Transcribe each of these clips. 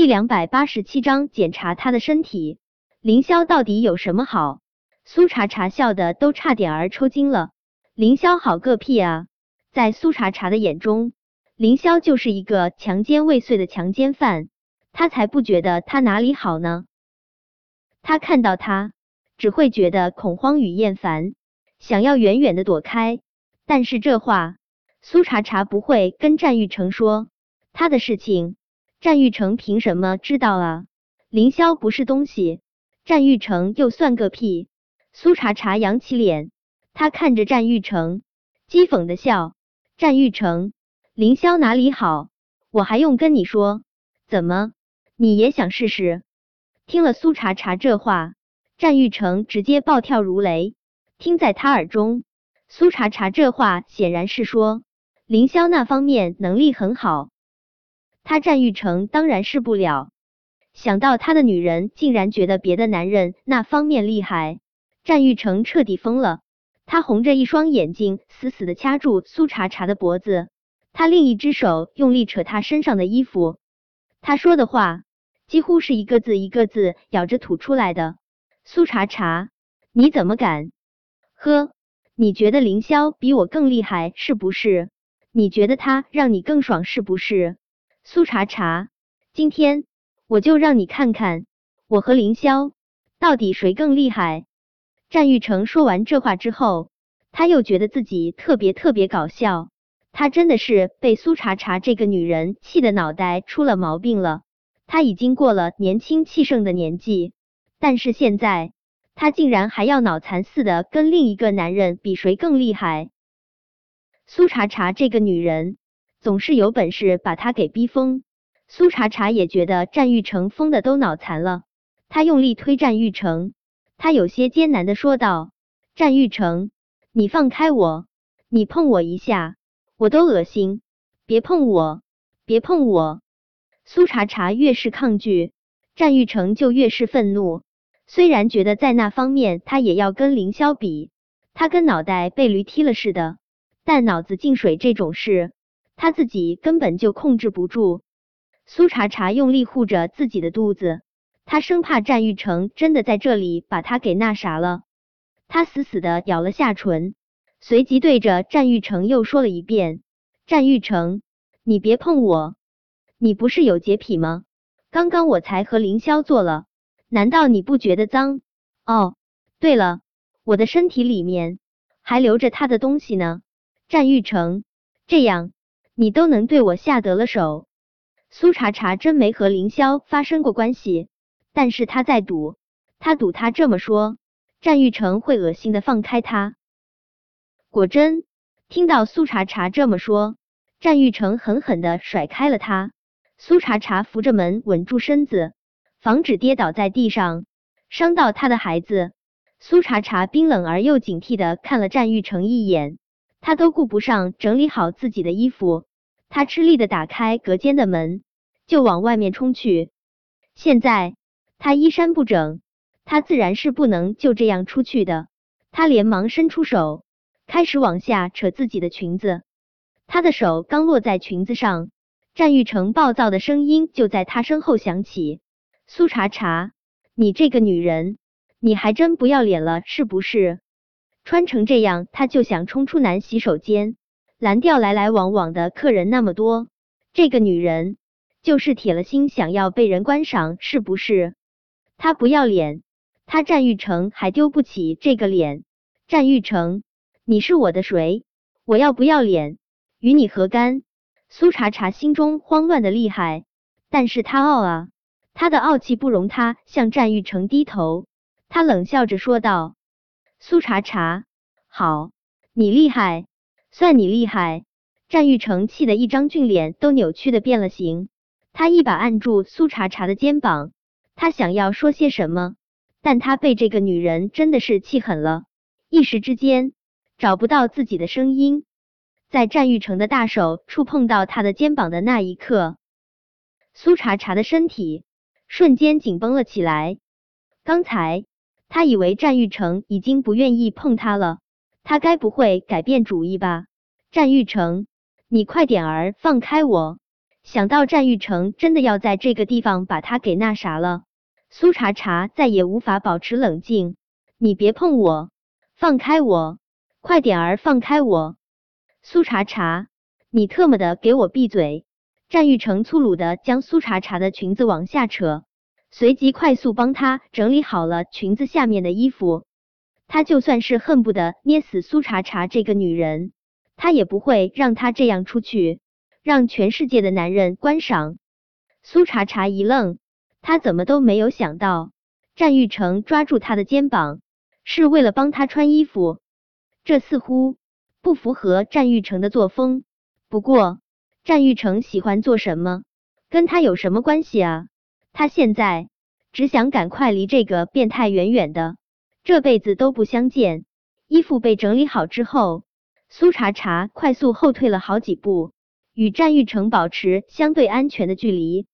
第两百八十七章检查他的身体。凌霄到底有什么好？苏茶茶笑的都差点儿抽筋了。凌霄好个屁啊！在苏茶茶的眼中，凌霄就是一个强奸未遂的强奸犯，他才不觉得他哪里好呢。他看到他，只会觉得恐慌与厌烦，想要远远的躲开。但是这话，苏茶茶不会跟战玉成说他的事情。战玉成凭什么知道啊？凌霄不是东西，战玉成又算个屁！苏茶茶扬起脸，他看着战玉成，讥讽的笑。战玉成，凌霄哪里好？我还用跟你说？怎么，你也想试试？听了苏茶茶这话，战玉成直接暴跳如雷。听在他耳中，苏茶茶这话显然是说凌霄那方面能力很好。他战玉成当然是不了，想到他的女人竟然觉得别的男人那方面厉害，战玉成彻底疯了。他红着一双眼睛，死死的掐住苏茶茶的脖子，他另一只手用力扯他身上的衣服。他说的话几乎是一个字一个字咬着吐出来的。苏茶茶，你怎么敢？呵，你觉得凌霄比我更厉害是不是？你觉得他让你更爽是不是？苏茶茶，今天我就让你看看我和凌霄到底谁更厉害。战玉成说完这话之后，他又觉得自己特别特别搞笑。他真的是被苏茶茶这个女人气的脑袋出了毛病了。他已经过了年轻气盛的年纪，但是现在他竟然还要脑残似的跟另一个男人比谁更厉害。苏茶茶这个女人。总是有本事把他给逼疯。苏茶茶也觉得战玉成疯的都脑残了，他用力推战玉成，他有些艰难的说道：“战玉成，你放开我，你碰我一下，我都恶心，别碰我，别碰我。”苏茶茶越是抗拒，战玉成就越是愤怒。虽然觉得在那方面他也要跟凌霄比，他跟脑袋被驴踢了似的，但脑子进水这种事。他自己根本就控制不住，苏茶茶用力护着自己的肚子，他生怕战玉成真的在这里把他给那啥了。他死死的咬了下唇，随即对着战玉成又说了一遍：“战玉成，你别碰我，你不是有洁癖吗？刚刚我才和凌霄做了，难道你不觉得脏？哦，对了，我的身体里面还留着他的东西呢。战玉成，这样。”你都能对我下得了手，苏茶茶真没和凌霄发生过关系，但是他在赌，他赌他这么说，战玉成会恶心的放开他。果真，听到苏茶茶这么说，战玉成狠狠的甩开了他。苏茶茶扶着门稳住身子，防止跌倒在地上，伤到他的孩子。苏茶茶冰冷而又警惕的看了战玉成一眼，他都顾不上整理好自己的衣服。他吃力的打开隔间的门，就往外面冲去。现在他衣衫不整，他自然是不能就这样出去的。他连忙伸出手，开始往下扯自己的裙子。他的手刚落在裙子上，战玉成暴躁的声音就在他身后响起：“苏茶茶，你这个女人，你还真不要脸了是不是？穿成这样，他就想冲出男洗手间？”蓝调来来往往的客人那么多，这个女人就是铁了心想要被人观赏，是不是？她不要脸，她战玉成还丢不起这个脸。战玉成，你是我的谁？我要不要脸，与你何干？苏茶茶心中慌乱的厉害，但是他傲啊，他的傲气不容他向战玉成低头。他冷笑着说道：“苏茶茶，好，你厉害。”算你厉害！战玉成气得一张俊脸都扭曲的变了形，他一把按住苏茶茶的肩膀，他想要说些什么，但他被这个女人真的是气狠了，一时之间找不到自己的声音。在战玉成的大手触碰到他的肩膀的那一刻，苏茶茶的身体瞬间紧绷了起来。刚才他以为战玉成已经不愿意碰他了。他该不会改变主意吧？战玉成，你快点儿放开我！想到战玉成真的要在这个地方把他给那啥了，苏茶茶再也无法保持冷静。你别碰我，放开我，快点儿放开我！苏茶茶，你特么的给我闭嘴！战玉成粗鲁的将苏茶茶的裙子往下扯，随即快速帮她整理好了裙子下面的衣服。他就算是恨不得捏死苏茶茶这个女人，他也不会让她这样出去，让全世界的男人观赏。苏茶茶一愣，他怎么都没有想到，战玉成抓住他的肩膀是为了帮他穿衣服，这似乎不符合战玉成的作风。不过，战玉成喜欢做什么，跟他有什么关系啊？他现在只想赶快离这个变态远远的。这辈子都不相见。衣服被整理好之后，苏茶茶快速后退了好几步，与战玉成保持相对安全的距离。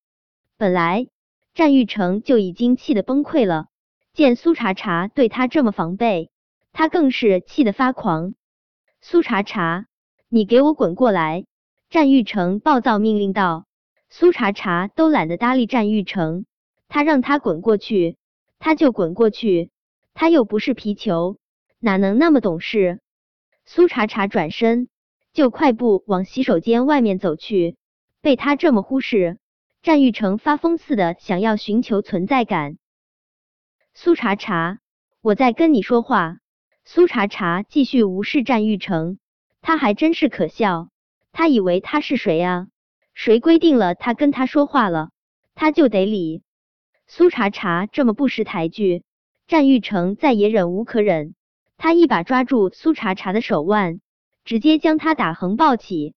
本来战玉成就已经气得崩溃了，见苏茶茶对他这么防备，他更是气得发狂。苏茶茶，你给我滚过来！战玉成暴躁命令道。苏茶茶都懒得搭理战玉成，他让他滚过去，他就滚过去。他又不是皮球，哪能那么懂事？苏茶茶转身就快步往洗手间外面走去，被他这么忽视，战玉成发疯似的想要寻求存在感。苏茶茶，我在跟你说话。苏茶茶继续无视战玉成，他还真是可笑，他以为他是谁啊？谁规定了他跟他说话了，他就得理？苏茶茶这么不识抬举。战玉成再也忍无可忍，他一把抓住苏茶茶的手腕，直接将他打横抱起。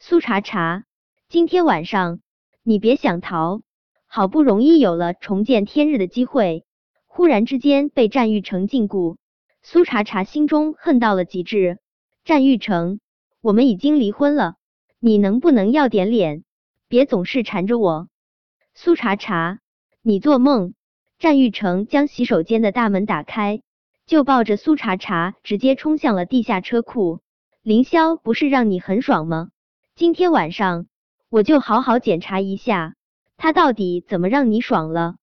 苏茶茶，今天晚上你别想逃！好不容易有了重见天日的机会，忽然之间被战玉成禁锢，苏茶茶心中恨到了极致。战玉成，我们已经离婚了，你能不能要点脸，别总是缠着我？苏茶茶，你做梦！战玉成将洗手间的大门打开，就抱着苏茶茶直接冲向了地下车库。凌霄不是让你很爽吗？今天晚上我就好好检查一下，他到底怎么让你爽了？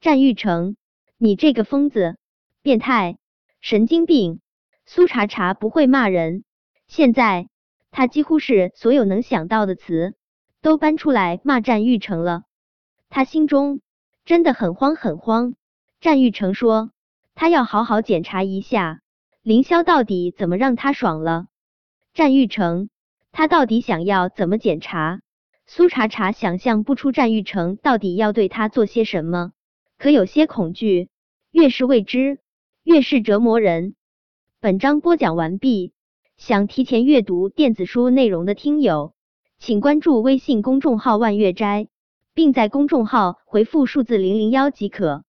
战玉成，你这个疯子、变态、神经病！苏茶茶不会骂人，现在他几乎是所有能想到的词都搬出来骂战玉成了。他心中。真的很慌很慌，战玉成说他要好好检查一下凌霄到底怎么让他爽了。战玉成，他到底想要怎么检查？苏茶茶想象不出战玉成到底要对他做些什么，可有些恐惧。越是未知，越是折磨人。本章播讲完毕，想提前阅读电子书内容的听友，请关注微信公众号万月斋。并在公众号回复数字零零幺即可。